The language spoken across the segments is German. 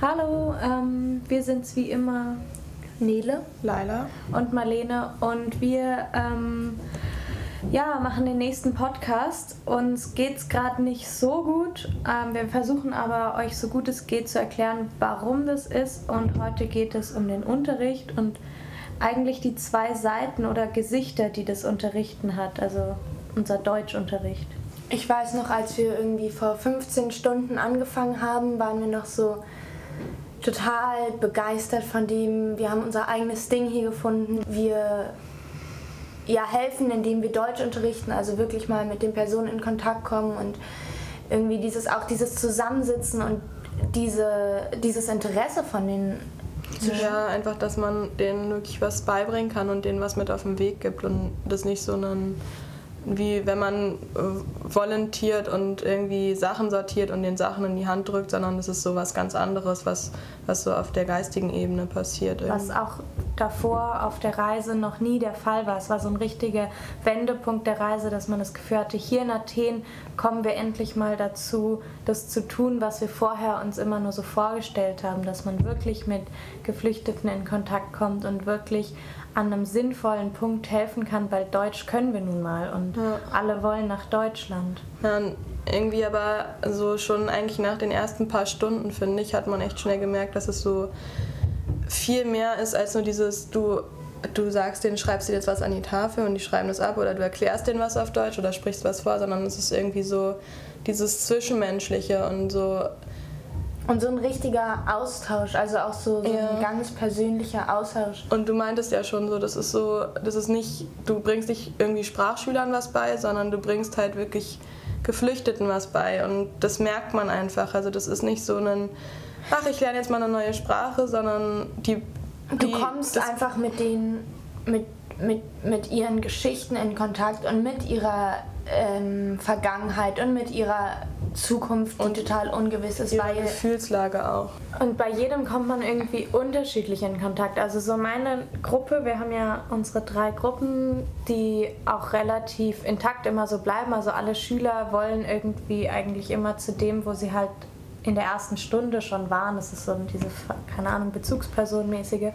Hallo, ähm, wir sind's wie immer Nele, Laila und Marlene und wir ähm, ja, machen den nächsten Podcast. Uns geht's gerade nicht so gut. Ähm, wir versuchen aber euch so gut es geht zu erklären, warum das ist und heute geht es um den Unterricht und eigentlich die zwei Seiten oder Gesichter, die das Unterrichten hat, also unser Deutschunterricht. Ich weiß noch, als wir irgendwie vor 15 Stunden angefangen haben, waren wir noch so total begeistert von dem. Wir haben unser eigenes Ding hier gefunden. Wir ja, helfen, indem wir Deutsch unterrichten, also wirklich mal mit den Personen in Kontakt kommen und irgendwie dieses auch dieses Zusammensitzen und diese, dieses Interesse von den ja, einfach, dass man denen wirklich was beibringen kann und denen was mit auf den Weg gibt und das nicht so ein wie wenn man äh, volontiert und irgendwie Sachen sortiert und den Sachen in die Hand drückt, sondern das ist so was ganz anderes, was, was so auf der geistigen Ebene passiert. Irgendwie. Was auch davor auf der Reise noch nie der Fall war. Es war so ein richtiger Wendepunkt der Reise, dass man das Gefühl hatte, hier in Athen kommen wir endlich mal dazu, das zu tun, was wir vorher uns immer nur so vorgestellt haben, dass man wirklich mit Geflüchteten in Kontakt kommt und wirklich an einem sinnvollen Punkt helfen kann, weil Deutsch können wir nun mal und ja. alle wollen nach Deutschland. Ja, irgendwie aber so schon eigentlich nach den ersten paar Stunden, finde ich, hat man echt schnell gemerkt, dass es so viel mehr ist als nur dieses, du, du sagst denen, schreibst dir jetzt was an die Tafel und die schreiben das ab oder du erklärst denen was auf Deutsch oder sprichst was vor, sondern es ist irgendwie so dieses Zwischenmenschliche und so und so ein richtiger Austausch, also auch so, so ja. ein ganz persönlicher Austausch. Und du meintest ja schon so, das ist so, das ist nicht, du bringst nicht irgendwie Sprachschülern was bei, sondern du bringst halt wirklich Geflüchteten was bei. Und das merkt man einfach. Also das ist nicht so ein, ach, ich lerne jetzt mal eine neue Sprache, sondern die. die du kommst einfach mit den, mit, mit, mit ihren Geschichten in Kontakt und mit ihrer ähm, Vergangenheit und mit ihrer Zukunft, die und total ungewiss ist. Ihre Gefühlslage auch. Und bei jedem kommt man irgendwie unterschiedlich in Kontakt. Also so meine Gruppe, wir haben ja unsere drei Gruppen, die auch relativ intakt immer so bleiben. Also alle Schüler wollen irgendwie eigentlich immer zu dem, wo sie halt in der ersten Stunde schon waren. Das ist so diese, keine Ahnung, Bezugspersonenmäßige.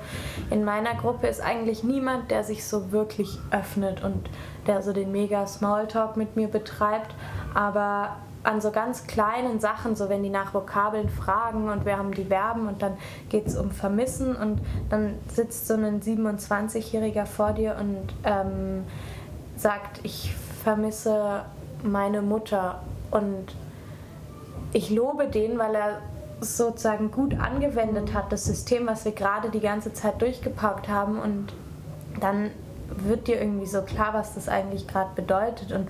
In meiner Gruppe ist eigentlich niemand, der sich so wirklich öffnet und der so den mega Smalltalk mit mir betreibt. Aber an so ganz kleinen Sachen, so wenn die nach Vokabeln fragen und wir haben die Verben und dann geht es um Vermissen und dann sitzt so ein 27-Jähriger vor dir und ähm, sagt, ich vermisse meine Mutter und ich lobe den, weil er sozusagen gut angewendet hat, das System, was wir gerade die ganze Zeit durchgepaukt haben. Und dann wird dir irgendwie so klar, was das eigentlich gerade bedeutet. Und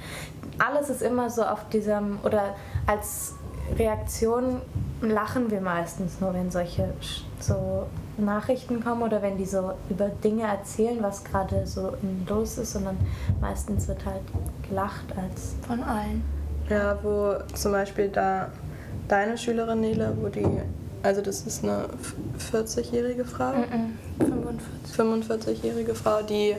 alles ist immer so auf diesem, oder als Reaktion lachen wir meistens nur, wenn solche so Nachrichten kommen oder wenn die so über Dinge erzählen, was gerade so los ist, sondern meistens wird halt gelacht als von allen. Ja, wo zum Beispiel da deine Schülerin Nele, wo die, also das ist eine 40-jährige Frau? Mm -mm, 45. 45-jährige Frau, die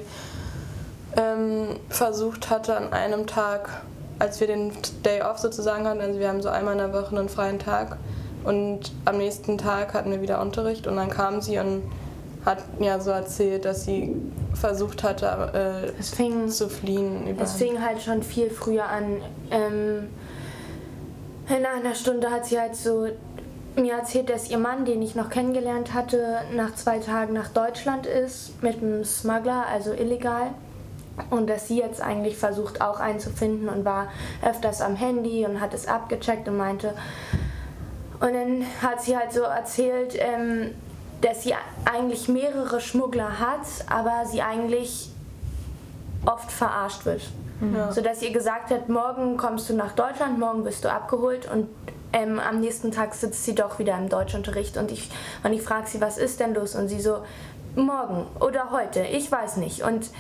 ähm, versucht hatte an einem Tag, als wir den Day Off sozusagen hatten, also wir haben so einmal in der Woche einen freien Tag und am nächsten Tag hatten wir wieder Unterricht und dann kam sie und hat mir so erzählt, dass sie versucht hatte äh, fing, zu fliehen. Überhaupt. Es fing halt schon viel früher an. Ähm, in einer Stunde hat sie halt so mir erzählt, dass ihr Mann, den ich noch kennengelernt hatte, nach zwei Tagen nach Deutschland ist mit einem Smuggler, also illegal. Und dass sie jetzt eigentlich versucht auch einzufinden und war öfters am Handy und hat es abgecheckt und meinte. Und dann hat sie halt so erzählt, ähm, dass sie eigentlich mehrere Schmuggler hat, aber sie eigentlich oft verarscht wird. Ja. Sodass ihr gesagt hat, morgen kommst du nach Deutschland, morgen wirst du abgeholt und ähm, am nächsten Tag sitzt sie doch wieder im Deutschunterricht und ich, und ich frage sie, was ist denn los? Und sie so, morgen oder heute, ich weiß nicht. Und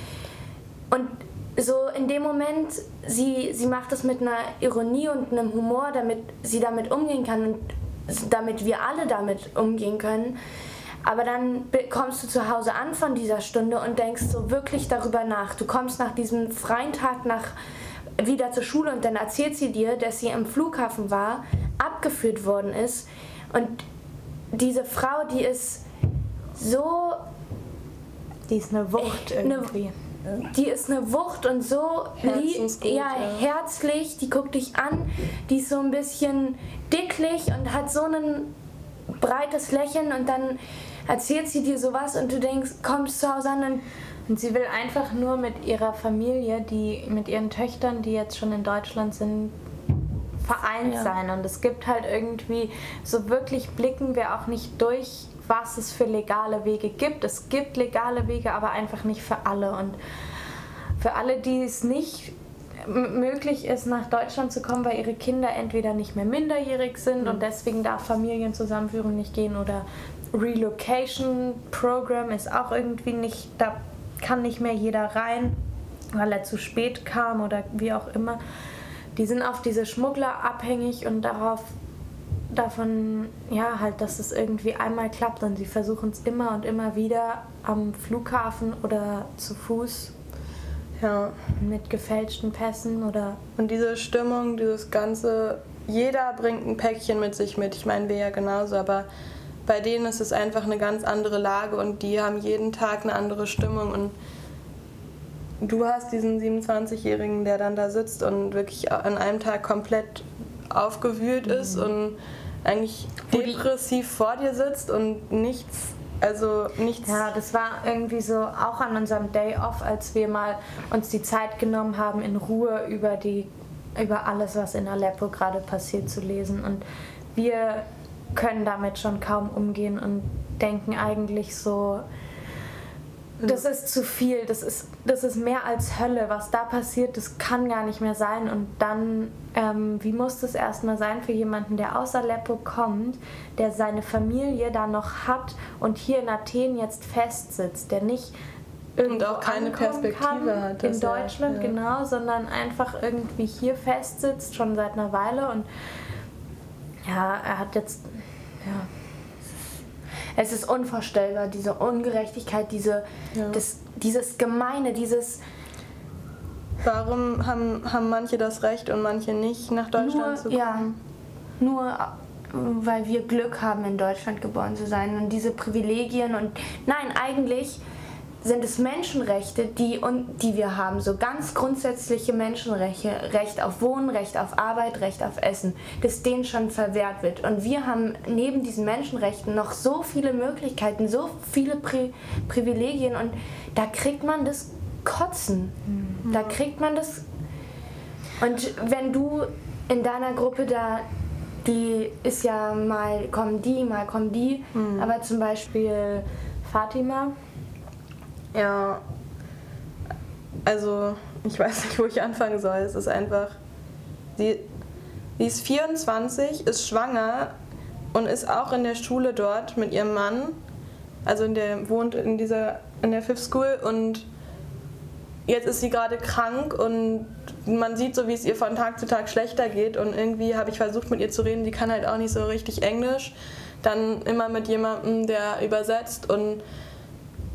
und so in dem Moment, sie, sie macht es mit einer Ironie und einem Humor, damit sie damit umgehen kann und damit wir alle damit umgehen können. Aber dann kommst du zu Hause an von dieser Stunde und denkst so wirklich darüber nach. Du kommst nach diesem freien Tag nach wieder zur Schule und dann erzählt sie dir, dass sie im Flughafen war, abgeführt worden ist und diese Frau, die ist so. Die ist eine Wucht irgendwie. Eine, die ist eine Wucht und so lieb, ja, ja, herzlich. Die guckt dich an. Die ist so ein bisschen dicklich und hat so ein breites Lächeln und dann erzählt sie dir sowas und du denkst, kommst zu Hause an und und sie will einfach nur mit ihrer Familie, die mit ihren Töchtern, die jetzt schon in Deutschland sind, vereint ja. sein. Und es gibt halt irgendwie, so wirklich blicken wir auch nicht durch, was es für legale Wege gibt. Es gibt legale Wege, aber einfach nicht für alle. Und für alle, die es nicht möglich ist, nach Deutschland zu kommen, weil ihre Kinder entweder nicht mehr minderjährig sind mhm. und deswegen darf Familienzusammenführung nicht gehen oder Relocation Program ist auch irgendwie nicht, da kann nicht mehr jeder rein, weil er zu spät kam oder wie auch immer. Die sind auf diese Schmuggler abhängig und darauf davon, ja, halt, dass es irgendwie einmal klappt und sie versuchen es immer und immer wieder am Flughafen oder zu Fuß. Ja. Mit gefälschten Pässen oder. Und diese Stimmung, dieses ganze, jeder bringt ein Päckchen mit sich mit. Ich meine, wir ja genauso, aber bei denen ist es einfach eine ganz andere Lage und die haben jeden Tag eine andere Stimmung und du hast diesen 27-Jährigen, der dann da sitzt und wirklich an einem Tag komplett aufgewühlt mhm. ist und eigentlich depressiv vor dir sitzt und nichts, also nichts. Ja, das war irgendwie so auch an unserem Day Off, als wir mal uns die Zeit genommen haben, in Ruhe über die über alles, was in Aleppo gerade passiert, zu lesen und wir können damit schon kaum umgehen und denken eigentlich so, das ist zu viel, das ist, das ist mehr als Hölle, was da passiert, das kann gar nicht mehr sein. Und dann, ähm, wie muss das erstmal sein für jemanden, der aus Aleppo kommt, der seine Familie da noch hat und hier in Athen jetzt festsitzt, der nicht und auch keine Perspektive hat. In Deutschland, ja. genau, sondern einfach irgendwie hier festsitzt, schon seit einer Weile und ja, er hat jetzt ja. Es ist unvorstellbar, diese Ungerechtigkeit, diese, ja. das, dieses Gemeine, dieses. Warum haben, haben manche das Recht und manche nicht, nach Deutschland nur, zu kommen? Ja, nur weil wir Glück haben, in Deutschland geboren zu sein und diese Privilegien und nein, eigentlich sind es Menschenrechte, die, und, die wir haben, so ganz grundsätzliche Menschenrechte, Recht auf Wohnen, Recht auf Arbeit, Recht auf Essen, das denen schon verwehrt wird. Und wir haben neben diesen Menschenrechten noch so viele Möglichkeiten, so viele Pri Privilegien und da kriegt man das Kotzen. Mhm. Da kriegt man das. Und wenn du in deiner Gruppe da die ist ja mal kommen die, mal kommen die, mhm. aber zum Beispiel Fatima, ja, also ich weiß nicht, wo ich anfangen soll. Es ist einfach, sie, sie ist 24, ist schwanger und ist auch in der Schule dort mit ihrem Mann. Also in der wohnt in dieser in der Fifth School und jetzt ist sie gerade krank und man sieht so, wie es ihr von Tag zu Tag schlechter geht und irgendwie habe ich versucht mit ihr zu reden, die kann halt auch nicht so richtig Englisch. Dann immer mit jemandem, der übersetzt und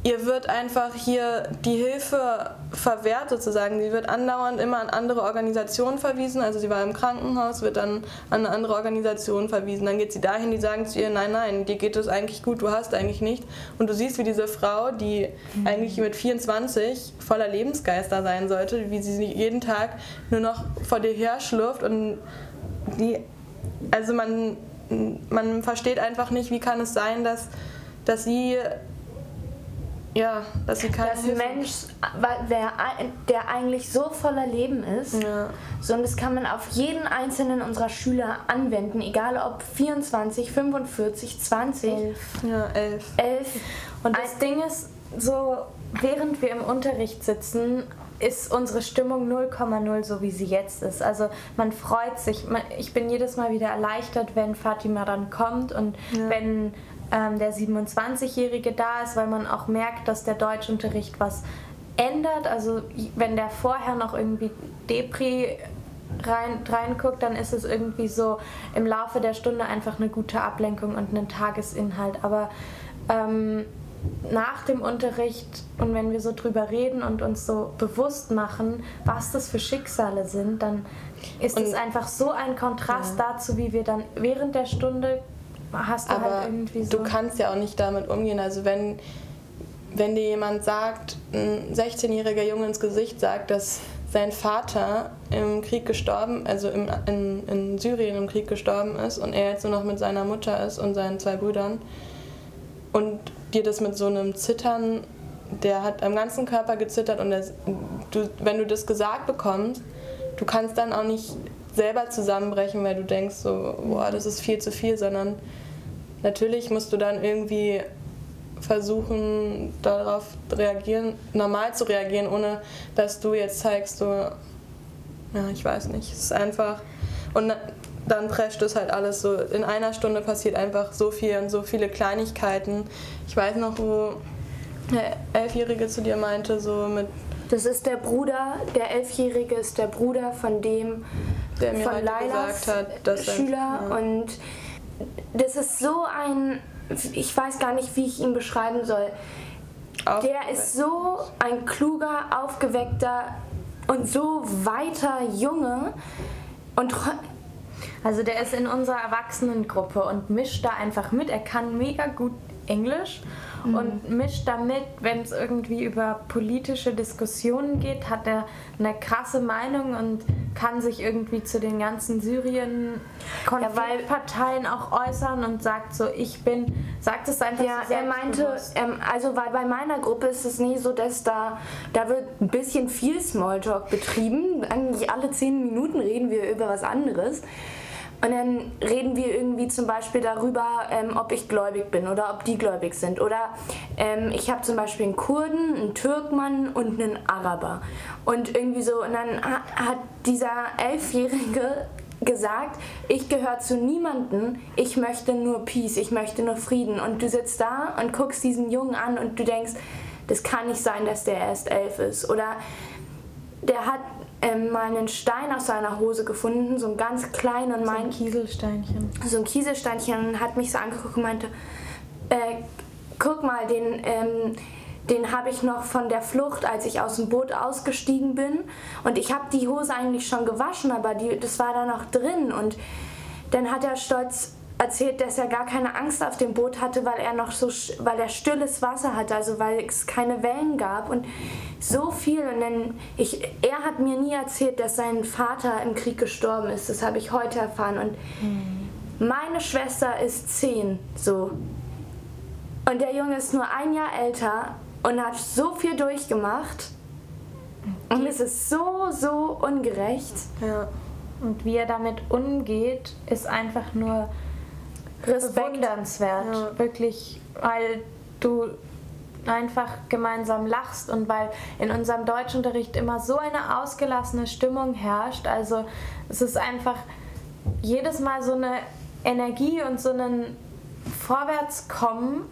ihr wird einfach hier die Hilfe verwehrt sozusagen. Sie wird andauernd immer an andere Organisationen verwiesen. Also sie war im Krankenhaus, wird dann an eine andere Organisation verwiesen. Dann geht sie dahin, die sagen zu ihr, nein, nein, dir geht es eigentlich gut, du hast eigentlich nicht. Und du siehst, wie diese Frau, die mhm. eigentlich mit 24 voller Lebensgeister sein sollte, wie sie jeden Tag nur noch vor dir her schlurft und die, also man, man versteht einfach nicht, wie kann es sein, dass, dass sie ja, dass sie kein Dass ein Mensch, der, der eigentlich so voller Leben ist, ja. so und das kann man auf jeden einzelnen unserer Schüler anwenden, egal ob 24, 45, 20. 11. Ja, 11. 11. Und das ein Ding ist, so während wir im Unterricht sitzen, ist unsere Stimmung 0,0 so wie sie jetzt ist. Also man freut sich, man, ich bin jedes Mal wieder erleichtert, wenn Fatima dann kommt und ja. wenn ähm, der 27-Jährige da ist, weil man auch merkt, dass der Deutschunterricht was ändert. Also wenn der vorher noch irgendwie Depri rein, reinguckt, dann ist es irgendwie so im Laufe der Stunde einfach eine gute Ablenkung und ein Tagesinhalt. Aber ähm, nach dem Unterricht und wenn wir so drüber reden und uns so bewusst machen, was das für Schicksale sind, dann ist es einfach so ein Kontrast ja. dazu, wie wir dann während der Stunde hast du Aber halt irgendwie so. du kannst ja auch nicht damit umgehen. Also wenn, wenn dir jemand sagt, ein 16-jähriger Junge ins Gesicht sagt, dass sein Vater im Krieg gestorben, also im, in, in Syrien im Krieg gestorben ist und er jetzt nur noch mit seiner Mutter ist und seinen zwei Brüdern und dir das mit so einem Zittern, der hat am ganzen Körper gezittert und das, du, wenn du das gesagt bekommst, du kannst dann auch nicht selber zusammenbrechen, weil du denkst so, boah, das ist viel zu viel, sondern natürlich musst du dann irgendwie versuchen, darauf reagieren, normal zu reagieren, ohne dass du jetzt zeigst, so, ja, ich weiß nicht, es ist einfach. Und dann prescht es halt alles so. In einer Stunde passiert einfach so viel und so viele Kleinigkeiten. Ich weiß noch, wo der Elfjährige zu dir meinte, so mit. Das ist der Bruder, der Elfjährige ist der Bruder von dem, der mir von Lailas gesagt hat, dass er- Schüler. ja. Und das ist so ein, ich weiß gar nicht, wie ich ihn beschreiben soll. Auch- Der ist so ein kluger, aufgeweckter und so weiter Junge. Und Also der ist in unserer Erwachsenengruppe und mischt da einfach mit. Er kann mega gut Englisch und mischt da mit, wenn es irgendwie über politische Diskussionen geht, hat er eine krasse Meinung und kann sich irgendwie zu den ganzen Syrien-Konfliktparteien auch äußern und sagt so, ich bin, sagt es einfach Ja, so er meinte, ähm, also weil bei meiner Gruppe ist es nie so, dass da, da wird ein bisschen viel Smalltalk betrieben. Eigentlich alle zehn Minuten reden wir über was anderes. Und dann reden wir irgendwie zum Beispiel darüber, ähm, ob ich gläubig bin oder ob die gläubig sind. Oder ähm, ich habe zum Beispiel einen Kurden, einen Türkmann und einen Araber. Und irgendwie so, und dann hat, dieser Elfjährige gesagt, ich gehöre zu niemanden, ich möchte nur Peace, ich möchte nur Frieden. Und du sitzt da und guckst diesen Jungen an und du denkst, das kann nicht sein, dass der erst elf ist. Oder der hat ähm, mal einen Stein aus seiner Hose gefunden, so einen ganz kleinen so ein Kieselsteinchen. so ein Kieselsteinchen und hat mich so angeguckt und meinte, äh, guck mal, den, ähm, den habe ich noch von der Flucht, als ich aus dem Boot ausgestiegen bin. Und ich habe die Hose eigentlich schon gewaschen, aber die, das war da noch drin. Und dann hat er stolz erzählt, dass er gar keine Angst auf dem Boot hatte, weil er noch so, weil er stilles Wasser hatte, also weil es keine Wellen gab und so viel. Und dann, ich, er hat mir nie erzählt, dass sein Vater im Krieg gestorben ist. Das habe ich heute erfahren. Und meine Schwester ist zehn, so. Und der Junge ist nur ein Jahr älter und hat so viel durchgemacht. Und es ist so, so ungerecht. Ja. Und wie er damit umgeht, ist einfach nur bewundernswert. Ja. Wirklich, weil du einfach gemeinsam lachst und weil in unserem Deutschunterricht immer so eine ausgelassene Stimmung herrscht. Also es ist einfach jedes Mal so eine Energie und so ein Vorwärtskommen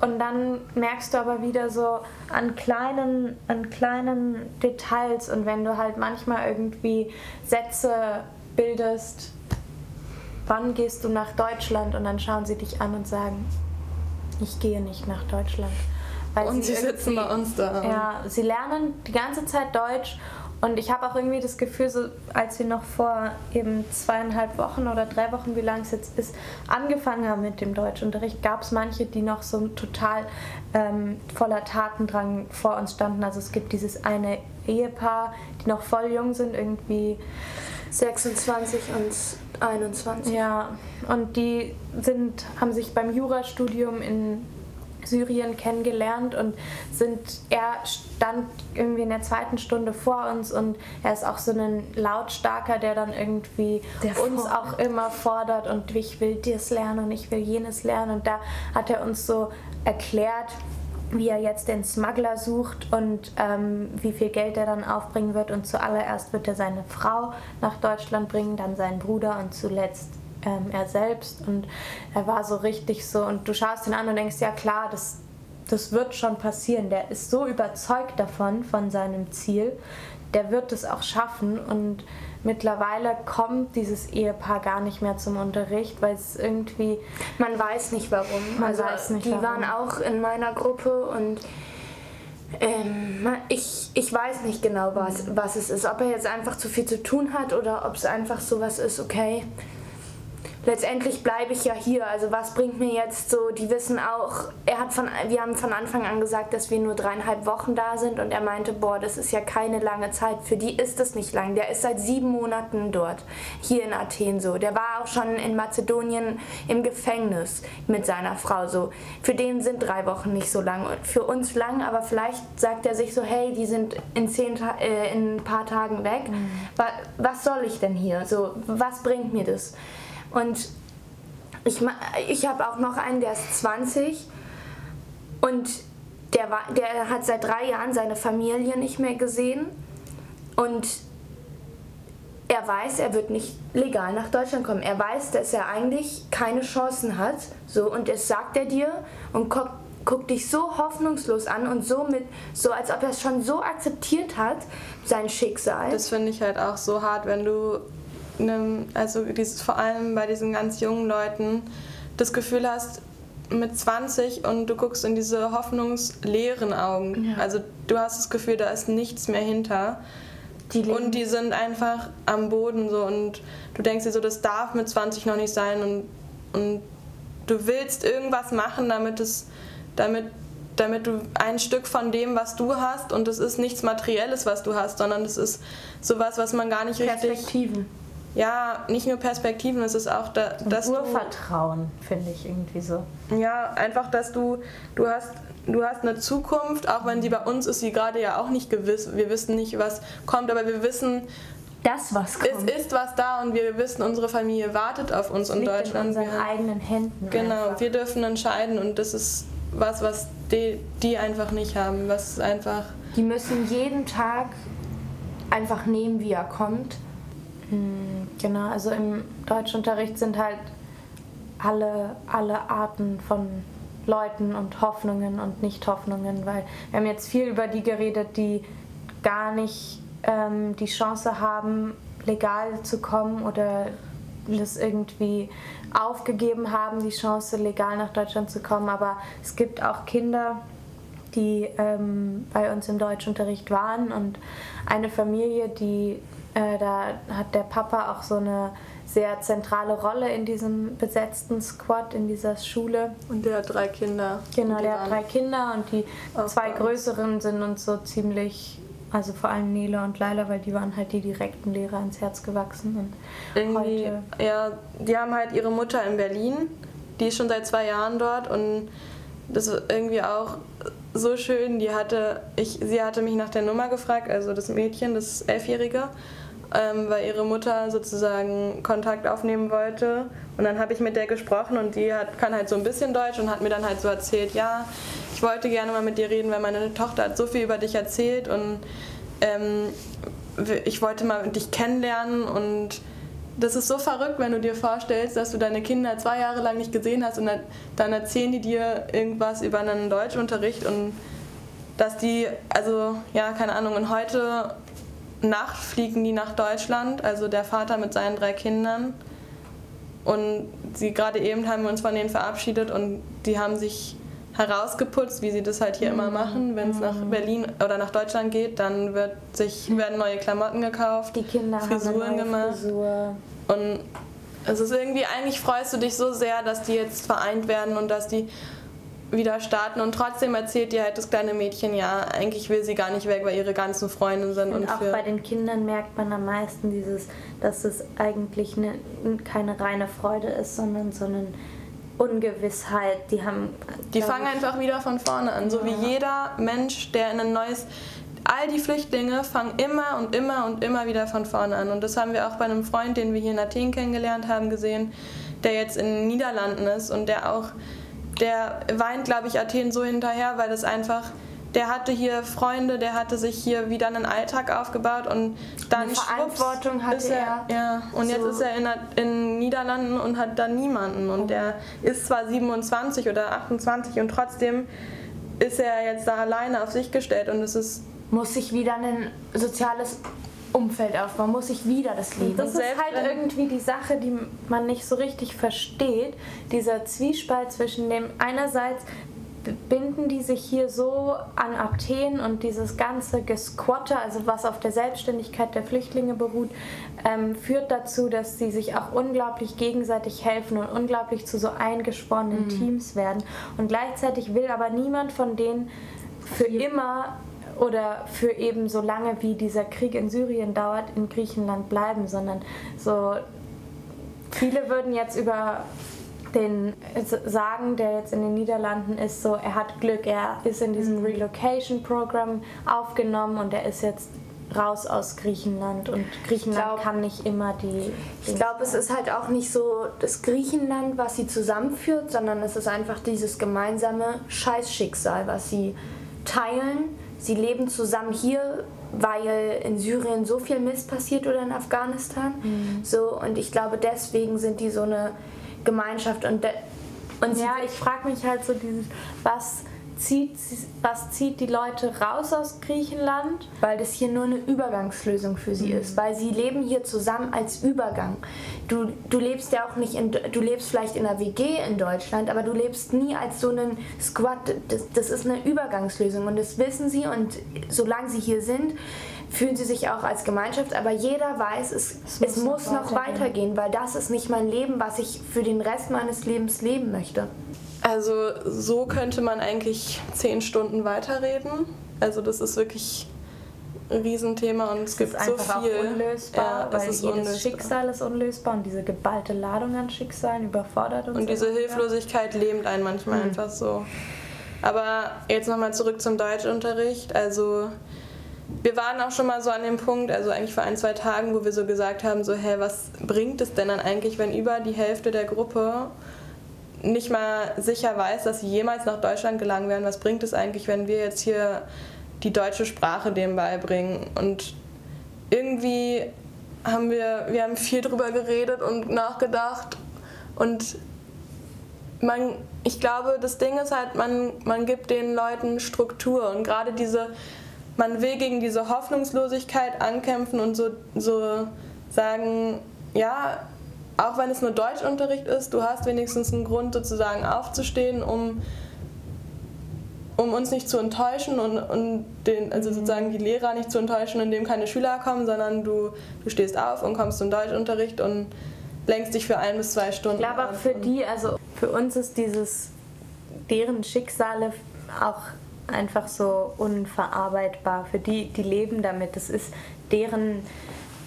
und dann merkst du aber wieder so an kleinen, an kleinen Details und wenn du halt manchmal irgendwie Sätze bildest, wann gehst du nach Deutschland und dann schauen sie dich an und sagen, ich gehe nicht nach Deutschland. Weil Und sie sitzen irgendwie- bei uns da. Ja, sie lernen die ganze Zeit Deutsch und ich habe auch irgendwie das Gefühl, so als wir noch vor eben zweieinhalb Wochen oder drei Wochen, wie lang es jetzt ist, angefangen haben mit dem Deutschunterricht, gab es manche, die noch so total ähm, voller Tatendrang vor uns standen. Also es gibt dieses eine Ehepaar, die noch voll jung sind, irgendwie 26 und 21. ja, und die sind, haben sich beim Jurastudium in Syrien kennengelernt und sind, er stand irgendwie in der zweiten Stunde vor uns und er ist auch so ein Lautstarker, der dann irgendwie Der uns auch immer fordert und ich will das lernen und ich will jenes lernen und da hat er uns so erklärt, wie er jetzt den Smuggler sucht und ähm, wie viel Geld er dann aufbringen wird. Und zuallererst wird er seine Frau nach Deutschland bringen, dann seinen Bruder und zuletzt ähm, er selbst. Und er war so richtig so, und du schaust ihn an und denkst, ja klar, das, das wird schon passieren. Der ist so überzeugt davon, von seinem Ziel, der wird es auch schaffen. Und mittlerweile kommt dieses Ehepaar gar nicht mehr zum Unterricht, weil es irgendwie Man weiß nicht warum. Man also, weiß nicht die warum. waren auch in meiner Gruppe und ähm, ich, ich weiß nicht genau, was, was es ist. Ob er jetzt einfach zu viel zu tun hat oder ob es einfach sowas ist, okay, letztendlich bleibe ich ja hier. Also was bringt mir jetzt so, die wissen auch, er hat von, wir haben von Anfang an gesagt, dass wir nur dreieinhalb Wochen da sind und er meinte, boah, das ist ja keine lange Zeit. Für die ist es nicht lang. Der ist seit sieben Monaten dort, hier in Athen so. Der war auch schon in Mazedonien im Gefängnis mit seiner Frau so. Für den sind drei Wochen nicht so lang und für uns lang, aber vielleicht sagt er sich so, hey, die sind in, zehn äh, in ein paar Tagen weg. Mhm. Was soll ich denn hier? So, was bringt mir das? Und ich, ich habe auch noch einen, der ist 20 und der, war, der hat seit drei Jahren seine Familie nicht mehr gesehen und er weiß, er wird nicht legal nach Deutschland kommen. Er weiß, dass er eigentlich keine Chancen hat. So, und das sagt er dir und guckt, guckt dich so hoffnungslos an und so mit, so als ob er es schon so akzeptiert hat, sein Schicksal. Das finde ich halt auch so hart, wenn du einem, also dieses, vor allem bei diesen ganz jungen Leuten, das Gefühl hast, mit 20 und du guckst in diese hoffnungsleeren Augen. Ja. Also du hast das Gefühl, da ist nichts mehr hinter. Die und die sind einfach am Boden so und du denkst dir so, das darf mit 20 noch nicht sein und, und du willst irgendwas machen, damit es, damit, damit du ein Stück von dem, was du hast, und es ist nichts Materielles, was du hast, sondern es ist sowas, was man gar nicht richtig. Ja, nicht nur Perspektiven, es ist auch da, dass Urvertrauen, finde ich irgendwie so. Ja, einfach, dass du, du hast, du hast eine Zukunft, auch wenn sie bei uns ist, sie gerade ja auch nicht gewiss. Wir wissen nicht, was kommt, aber wir wissen, das, was kommt. Es ist was da und wir wissen, unsere Familie wartet auf uns in Deutschland. In unseren wir, eigenen Händen. Genau, einfach. wir dürfen entscheiden und das ist was, was die, die einfach nicht haben. Was einfach. Die müssen jeden Tag einfach nehmen, wie er kommt genau, also im Deutschunterricht sind halt alle, alle Arten von Leuten und Hoffnungen und Nicht-Hoffnungen, weil wir haben jetzt viel über die geredet, die gar nicht ähm, die Chance haben, legal zu kommen oder das irgendwie aufgegeben haben, die Chance, legal nach Deutschland zu kommen. Aber es gibt auch Kinder, die ähm, bei uns im Deutschunterricht waren und eine Familie, die äh, da hat der Papa auch so eine sehr zentrale Rolle in diesem besetzten Squad, in dieser Schule. Und der hat drei Kinder. Genau, der hat drei Kinder und die zwei größeren sind uns so ziemlich, also vor allem Nele und Laila, weil die waren halt die direkten Lehrer ins Herz gewachsen. Und Irgendwie, heute ja, die haben halt ihre Mutter in Berlin, die ist schon seit zwei Jahren dort und das ist irgendwie auch so schön. Die hatte, ich, sie hatte mich nach der Nummer gefragt, also das Mädchen, das Elfjährige ähm, weil ihre Mutter sozusagen Kontakt aufnehmen wollte. Und dann habe ich mit der gesprochen und die hat, kann halt so ein bisschen Deutsch und hat mir dann halt so erzählt, ja, ich wollte gerne mal mit dir reden, weil meine Tochter hat so viel über dich erzählt und ähm, ich wollte mal dich kennenlernen und das ist so verrückt, wenn du dir vorstellst, dass du deine Kinder zwei Jahre lang nicht gesehen hast und dann erzählen die dir irgendwas über einen Deutschunterricht und dass die, also ja, keine Ahnung, und heute Nacht fliegen die nach Deutschland, also der Vater mit seinen drei Kindern. Und sie gerade eben haben wir uns von denen verabschiedet und die haben sich herausgeputzt, wie sie das halt hier mhm. immer machen. Wenn es mhm. nach Berlin oder nach Deutschland geht, dann wird sich, werden neue Klamotten gekauft, die Kinder Frisuren gemacht. Frisur. Und es ist irgendwie, eigentlich freust du dich so sehr, dass die jetzt vereint werden und dass die wieder starten und trotzdem erzählt dir halt das kleine Mädchen, ja, eigentlich will sie gar nicht weg, weil ihre ganzen Freunde sind. Und, und auch bei den Kindern merkt man am meisten dieses, dass es eigentlich eine, keine reine Freude ist, sondern so eine Ungewissheit. Die haben. Die fangen ich, einfach wieder von vorne an, so wie jeder Mensch, der in ein neues all die Flüchtlinge fangen immer und immer und immer wieder von vorne an. Und das haben wir auch bei einem Freund, den wir hier in Athen kennengelernt haben, gesehen, der jetzt in den Niederlanden ist und der auch der weint, glaube ich, Athen so hinterher, weil es einfach der hatte hier Freunde, der hatte sich hier wieder einen Alltag aufgebaut und dann Verantwortung hatte er, er. Ja, und so. jetzt ist er in, in Niederlanden und hat da niemanden und oh. der ist zwar 27 oder 28 und trotzdem ist er jetzt da alleine auf sich gestellt und es ist muss sich wieder ein soziales Umfeld aufbauen, muss ich wieder das Leben. Das ist halt irgendwie die Sache, die man nicht so richtig versteht. Dieser Zwiespalt zwischen dem einerseits binden die sich hier so an Athen und dieses ganze Gesquatte, also was auf der Selbstständigkeit der Flüchtlinge beruht, ähm, führt dazu, dass sie sich auch unglaublich gegenseitig helfen und unglaublich zu so eingesporenen mhm. Teams werden. Und gleichzeitig will aber niemand von denen für immer oder für eben so lange wie dieser Krieg in Syrien dauert, in Griechenland bleiben, sondern so viele würden jetzt über den sagen, der jetzt in den Niederlanden ist, so er hat Glück, er ist in diesem mhm. Relocation Programm aufgenommen und er ist jetzt raus aus Griechenland und Griechenland glaub, kann nicht immer die. Ich glaube, es ist halt auch nicht so das Griechenland, was sie zusammenführt, sondern es ist einfach dieses gemeinsame Scheißschicksal, was sie teilen. Sie leben zusammen hier, weil in Syrien so viel Mist passiert oder in Afghanistan. Mhm. So und ich glaube, deswegen sind die so eine Gemeinschaft und, und ja, ich frage mich halt so dieses, was zieht, was zieht die Leute raus aus Griechenland? Weil das hier nur eine Übergangslösung für sie mhm. ist, weil sie leben hier zusammen als Übergang. Du, du lebst ja auch nicht in, du lebst vielleicht in einer WG in Deutschland, aber du lebst nie als so einen Squad. Das, das ist eine Übergangslösung und das wissen sie und solange sie hier sind, fühlen sie sich auch als Gemeinschaft, aber jeder weiß, es, es, es muss, noch, noch weitergehen, weil das ist nicht mein Leben, was ich für den Rest meines Lebens leben möchte. Also so könnte man eigentlich zehn Stunden weiterreden. Also das ist wirklich ein Riesenthema und es, es gibt so viel. Auch unlösbar, ja, weil jedes unlösbar. Schicksal ist unlösbar und diese geballte Ladung an Schicksalen überfordert uns. Und diese Hilflosigkeit lähmt einen manchmal mhm. einfach so. Aber jetzt nochmal zurück zum Deutschunterricht. Also wir waren auch schon mal so an dem Punkt, also eigentlich vor ein, zwei Tagen, wo wir so gesagt haben, so, hä, was bringt es denn dann eigentlich, wenn über die Hälfte der Gruppe nicht mal sicher weiß, dass sie jemals nach Deutschland gelangen werden. Was bringt es eigentlich, wenn wir jetzt hier die deutsche Sprache dem beibringen? Und irgendwie haben wir, wir haben viel drüber geredet und nachgedacht und man, ich glaube, das Ding ist halt, man, man gibt den Leuten Struktur und gerade diese, man will gegen diese Hoffnungslosigkeit ankämpfen und so, so sagen, ja, auch wenn es nur Deutschunterricht ist, du hast wenigstens einen Grund sozusagen aufzustehen, um, um uns nicht zu enttäuschen und, und den, also sozusagen die Lehrer nicht zu enttäuschen, indem keine Schüler kommen, sondern du, du stehst auf und kommst zum Deutschunterricht und lenkst dich für ein bis zwei Stunden. Ich glaube auch für die, also für uns ist dieses, deren Schicksale auch einfach so unverarbeitbar. Für die, die leben damit. Das ist deren,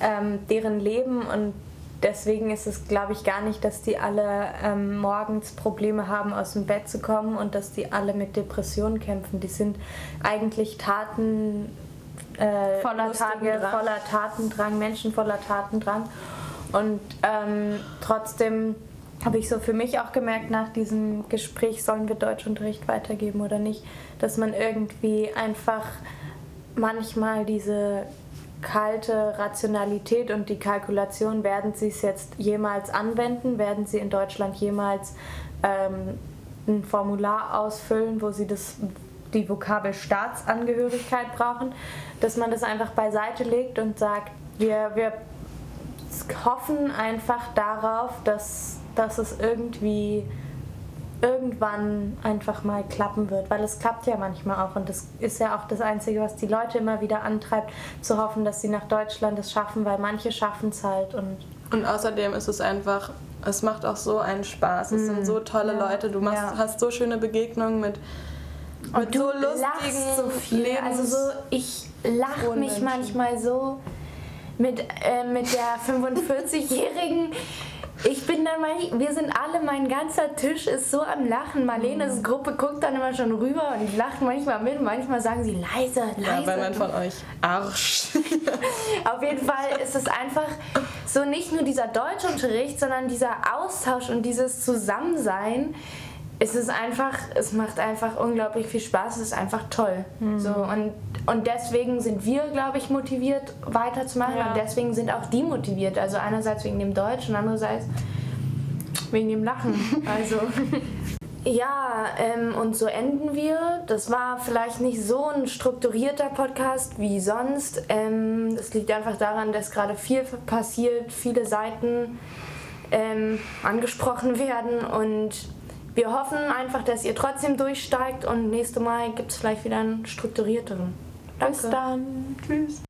ähm, deren Leben und deswegen ist es, glaube ich, gar nicht, dass die alle ähm, morgens Probleme haben, aus dem Bett zu kommen und dass die alle mit Depressionen kämpfen. Die sind eigentlich Taten, äh, voller, Tage, voller Tatendrang, Menschen voller Tatendrang. Und ähm, trotzdem habe ich so für mich auch gemerkt nach diesem Gespräch, sollen wir Deutschunterricht weitergeben oder nicht, dass man irgendwie einfach manchmal diese kalte Rationalität und die Kalkulation, werden Sie es jetzt jemals anwenden? Werden Sie in Deutschland jemals ähm, ein Formular ausfüllen, wo Sie das, die Vokabel Staatsangehörigkeit brauchen? Dass man das einfach beiseite legt und sagt, wir, wir hoffen einfach darauf, dass, dass es irgendwie irgendwann einfach mal klappen wird, weil es klappt ja manchmal auch und das ist ja auch das Einzige, was die Leute immer wieder antreibt, zu hoffen, dass sie nach Deutschland es schaffen, weil manche schaffen es halt und und außerdem ist es einfach, es macht auch so einen Spaß. Es mm. sind so tolle ja. Leute, du machst, ja. hast so schöne Begegnungen mit, mit so lustigen so viel. Lebens also so, ich lache mich manchmal so mit, äh, mit der 45-jährigen ich bin dann mal, wir sind alle, mein ganzer Tisch ist so am Lachen. Marlenes. Gruppe guckt dann immer schon rüber und lacht manchmal mit. Manchmal sagen sie leise, leise. Ja, weil man von euch Arsch. Auf jeden Fall ist es einfach so nicht nur dieser Deutschunterricht, sondern dieser Austausch und dieses Zusammensein es ist einfach, es macht einfach unglaublich viel Spaß, es ist einfach toll. Mhm. So, und, und deswegen sind wir, glaube ich, motiviert weiterzumachen ja. und deswegen sind auch die motiviert. Also einerseits wegen dem Deutsch und andererseits wegen dem Lachen. Also. Ja, ähm, und so enden wir. Das war vielleicht nicht so ein strukturierter Podcast wie sonst. Ähm, das liegt einfach daran, dass gerade viel passiert, viele Seiten ähm, angesprochen werden und wir hoffen einfach, dass ihr trotzdem durchsteigt und nächste Mal gibt es vielleicht wieder einen strukturierteren. Bis dann. Tschüss.